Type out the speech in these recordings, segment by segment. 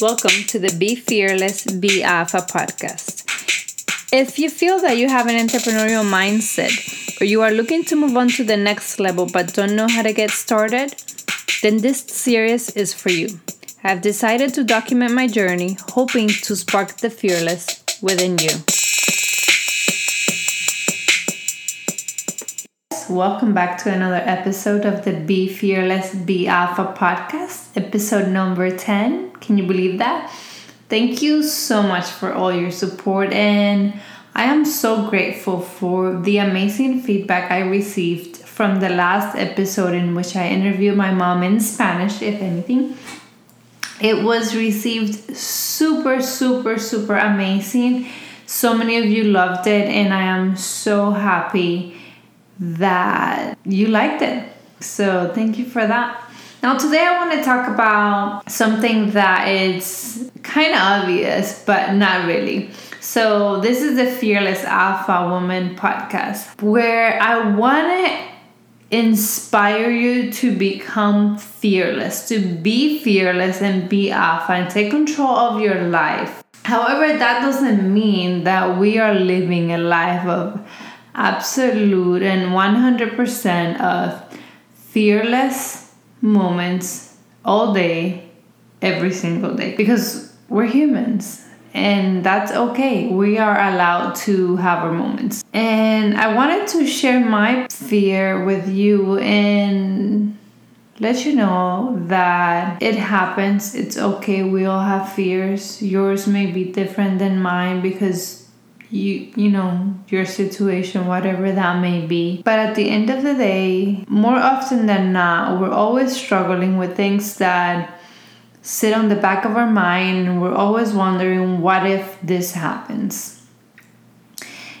Welcome to the Be Fearless, Be Alpha podcast. If you feel that you have an entrepreneurial mindset or you are looking to move on to the next level but don't know how to get started, then this series is for you. I've decided to document my journey, hoping to spark the fearless within you. Welcome back to another episode of the Be Fearless, Be Alpha podcast, episode number 10. Can you believe that? Thank you so much for all your support, and I am so grateful for the amazing feedback I received from the last episode in which I interviewed my mom in Spanish, if anything. It was received super, super, super amazing. So many of you loved it, and I am so happy that you liked it. So, thank you for that. Now, today I want to talk about something that is kind of obvious, but not really. So, this is the Fearless Alpha Woman podcast where I want to inspire you to become fearless, to be fearless and be alpha and take control of your life. However, that doesn't mean that we are living a life of absolute and 100% of fearless moments all day, every single day. Because we're humans and that's okay. We are allowed to have our moments. And I wanted to share my fear with you and let you know that it happens. It's okay. We all have fears. Yours may be different than mine because you you know your situation whatever that may be. But at the end of the day more often than not we're always struggling with things that sit on the back of our mind. And we're always wondering what if this happens?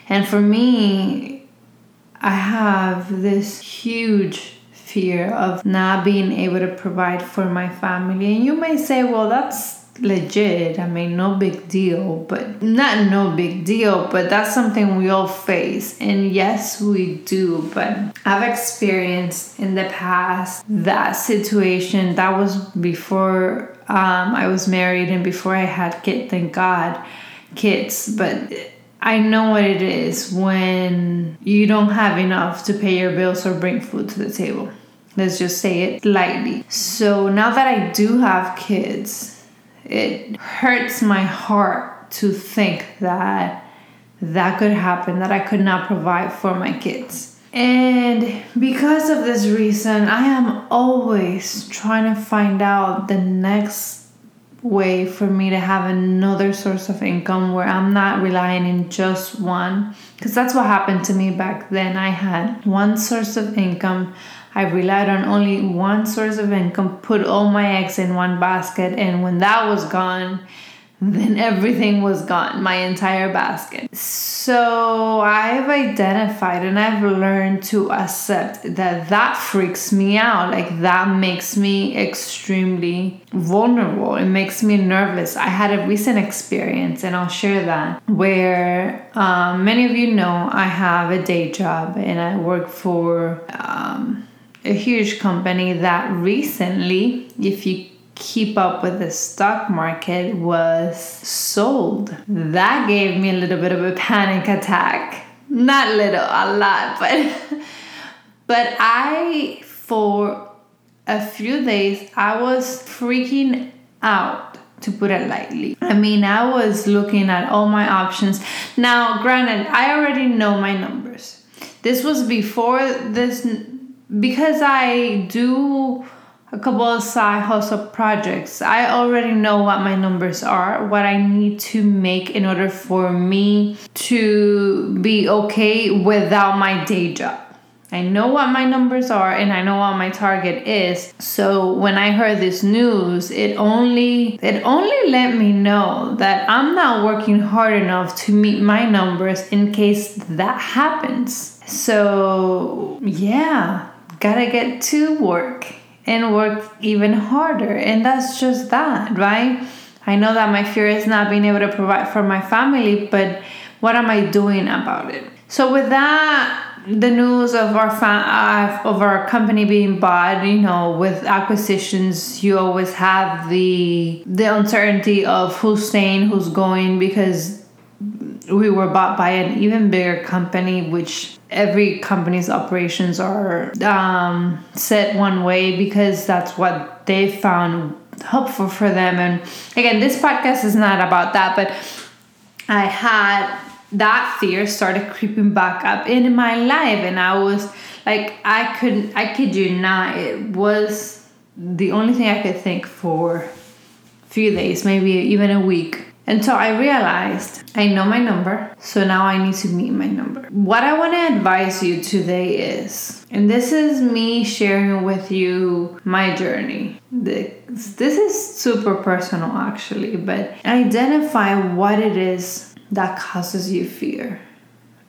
And for me i have this huge fear of not being able to provide for my family. And you may say well that's legit. I mean, no big deal, but not no big deal, but that's something we all face. And yes, we do, but I've experienced in the past that situation. That was before um, I was married and before I had kids, thank God, kids. But I know what it is when you don't have enough to pay your bills or bring food to the table. Let's just say it lightly. So now that I do have kids, it hurts my heart to think that that could happen, that I could not provide for my kids. And because of this reason, I am always trying to find out the next way for me to have another source of income where I'm not relying in just one. Because that's what happened to me back then. I had one source of income. I relied on only one source of income, put all my eggs in one basket, and when that was gone, then everything was gone, my entire basket. So I've identified and I've learned to accept that that freaks me out. Like that makes me extremely vulnerable. It makes me nervous. I had a recent experience, and I'll share that, where um, many of you know I have a day job and I work for. Um, a huge company that recently, if you keep up with the stock market, was sold. That gave me a little bit of a panic attack. Not little, a lot, but but I for a few days I was freaking out to put it lightly. I mean, I was looking at all my options. Now, granted, I already know my numbers. This was before this because I do a couple of side hustle projects, I already know what my numbers are, what I need to make in order for me to be okay without my day job. I know what my numbers are and I know what my target is. So when I heard this news, it only it only let me know that I'm not working hard enough to meet my numbers in case that happens. So, yeah, gotta get to work and work even harder. And that's just that, right? I know that my fear is not being able to provide for my family, but what am I doing about it? So, with that the news of our fa- of our company being bought, you know, with acquisitions, you always have the the uncertainty of who's staying, who's going, because we were bought by an even bigger company, which every company's operations are um, set one way because that's what they found helpful for them. And again, this podcast is not about that, but I had that fear started creeping back up in my life and i was like i couldn't i kid you not it was the only thing i could think for a few days maybe even a week until i realized i know my number so now i need to meet my number what i want to advise you today is and this is me sharing with you my journey this, this is super personal actually but identify what it is that causes you fear?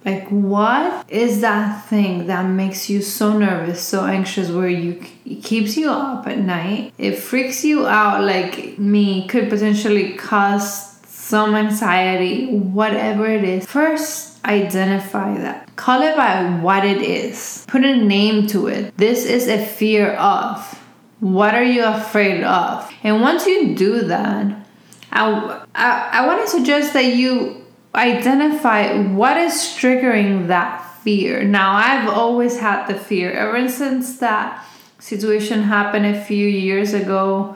Like, what is that thing that makes you so nervous, so anxious, where you keeps you up at night? It freaks you out, like me, could potentially cause some anxiety, whatever it is. First, identify that. Call it by what it is. Put a name to it. This is a fear of. What are you afraid of? And once you do that, I, I, I want to suggest that you identify what is triggering that fear. Now, I've always had the fear ever since that situation happened a few years ago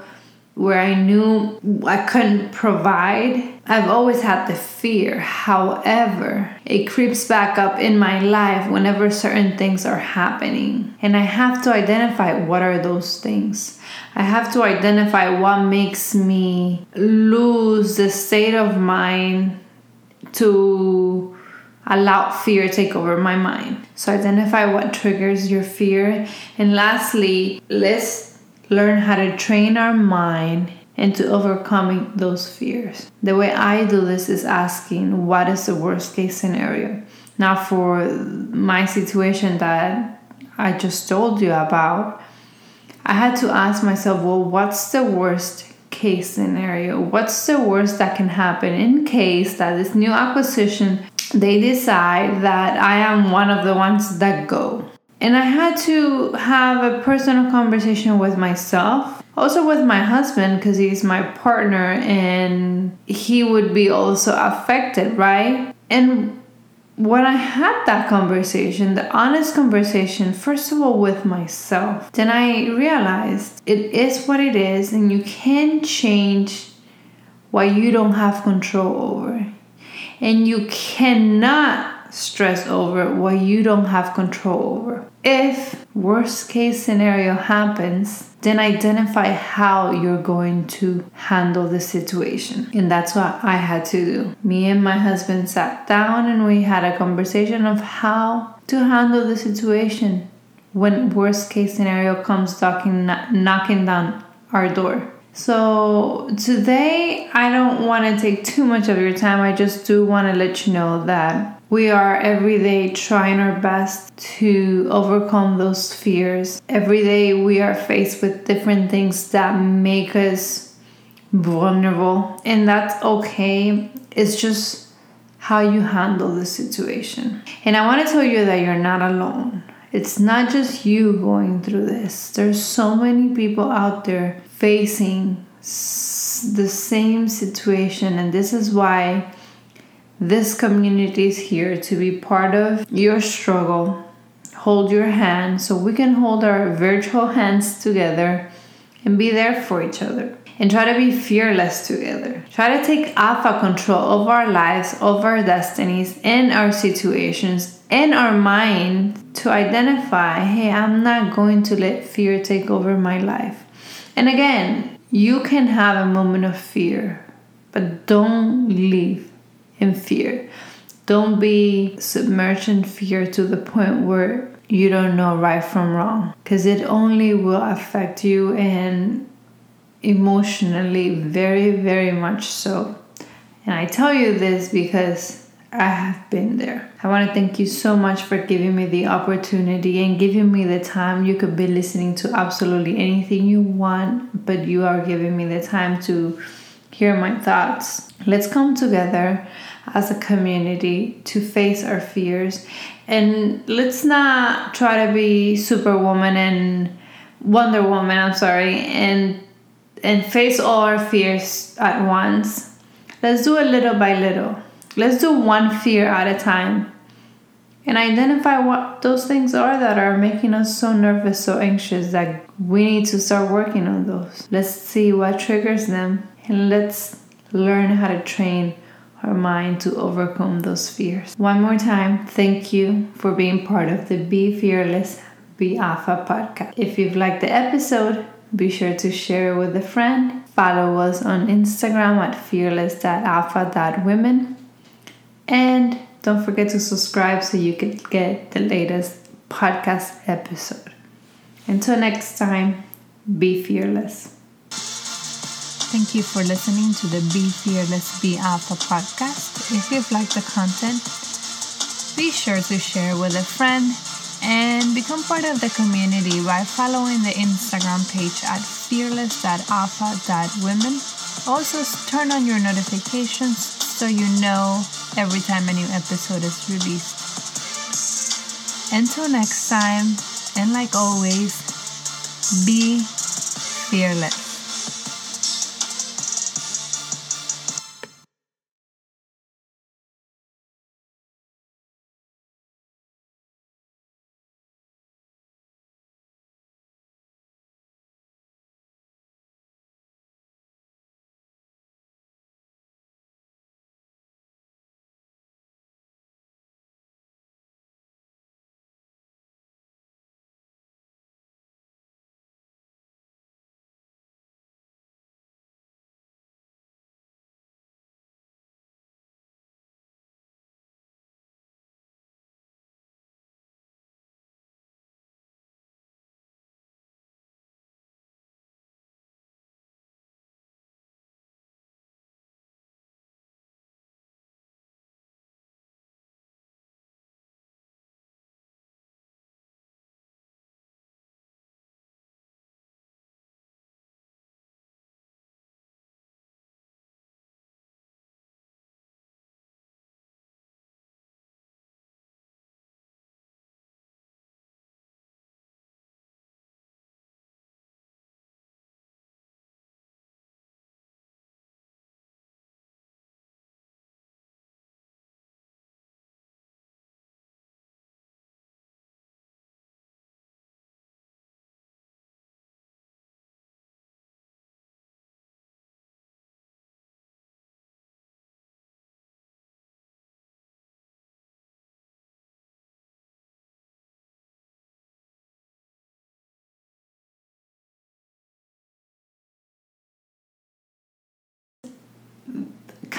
where I knew I couldn't provide. I've always had the fear. However, it creeps back up in my life whenever certain things are happening. And I have to identify what are those things. I have to identify what makes me lose the state of mind to allow fear take over my mind. So identify what triggers your fear. And lastly, let's learn how to train our mind into overcoming those fears. The way I do this is asking what is the worst case scenario. Now for my situation that I just told you about, I had to ask myself, well, what's the worst case scenario what's the worst that can happen in case that this new acquisition they decide that i am one of the ones that go and i had to have a personal conversation with myself also with my husband because he's my partner and he would be also affected right and when I had that conversation, the honest conversation, first of all with myself, then I realized it is what it is, and you can change what you don't have control over. And you cannot stress over what you don't have control over. If worst case scenario happens, then identify how you're going to handle the situation. And that's what I had to do. Me and my husband sat down and we had a conversation of how to handle the situation when worst case scenario comes knocking knocking down our door. So today I don't want to take too much of your time. I just do want to let you know that we are every day trying our best to overcome those fears. Every day we are faced with different things that make us vulnerable, and that's okay. It's just how you handle the situation. And I want to tell you that you're not alone. It's not just you going through this. There's so many people out there facing the same situation, and this is why this community is here to be part of your struggle. Hold your hand so we can hold our virtual hands together and be there for each other. And try to be fearless together. Try to take alpha control of our lives, of our destinies, and our situations, and our mind to identify hey, I'm not going to let fear take over my life. And again, you can have a moment of fear, but don't leave in fear. Don't be submerged in fear to the point where you don't know right from wrong because it only will affect you and emotionally very very much so. And i tell you this because i have been there. I want to thank you so much for giving me the opportunity and giving me the time. You could be listening to absolutely anything you want but you are giving me the time to hear my thoughts let's come together as a community to face our fears And let's not try to be Superwoman and Wonder Woman, I'm sorry, and and face all our fears at once. Let's do it little by little. Let's do one fear at a time. And identify what those things are that are making us so nervous, so anxious that we need to start working on those. Let's see what triggers them and let's learn how to train our mind to overcome those fears. One more time, thank you for being part of the Be Fearless, Be Alpha podcast. If you've liked the episode, be sure to share it with a friend. Follow us on Instagram at fearless.alpha.women. And don't forget to subscribe so you can get the latest podcast episode. Until next time, be fearless. Thank you for listening to the Be Fearless, Be Alpha podcast. If you've liked the content, be sure to share with a friend and become part of the community by following the Instagram page at fearless.alpha.women. Also, turn on your notifications so you know every time a new episode is released. Until next time, and like always, be fearless.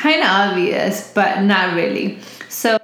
Kind of obvious, but not really. So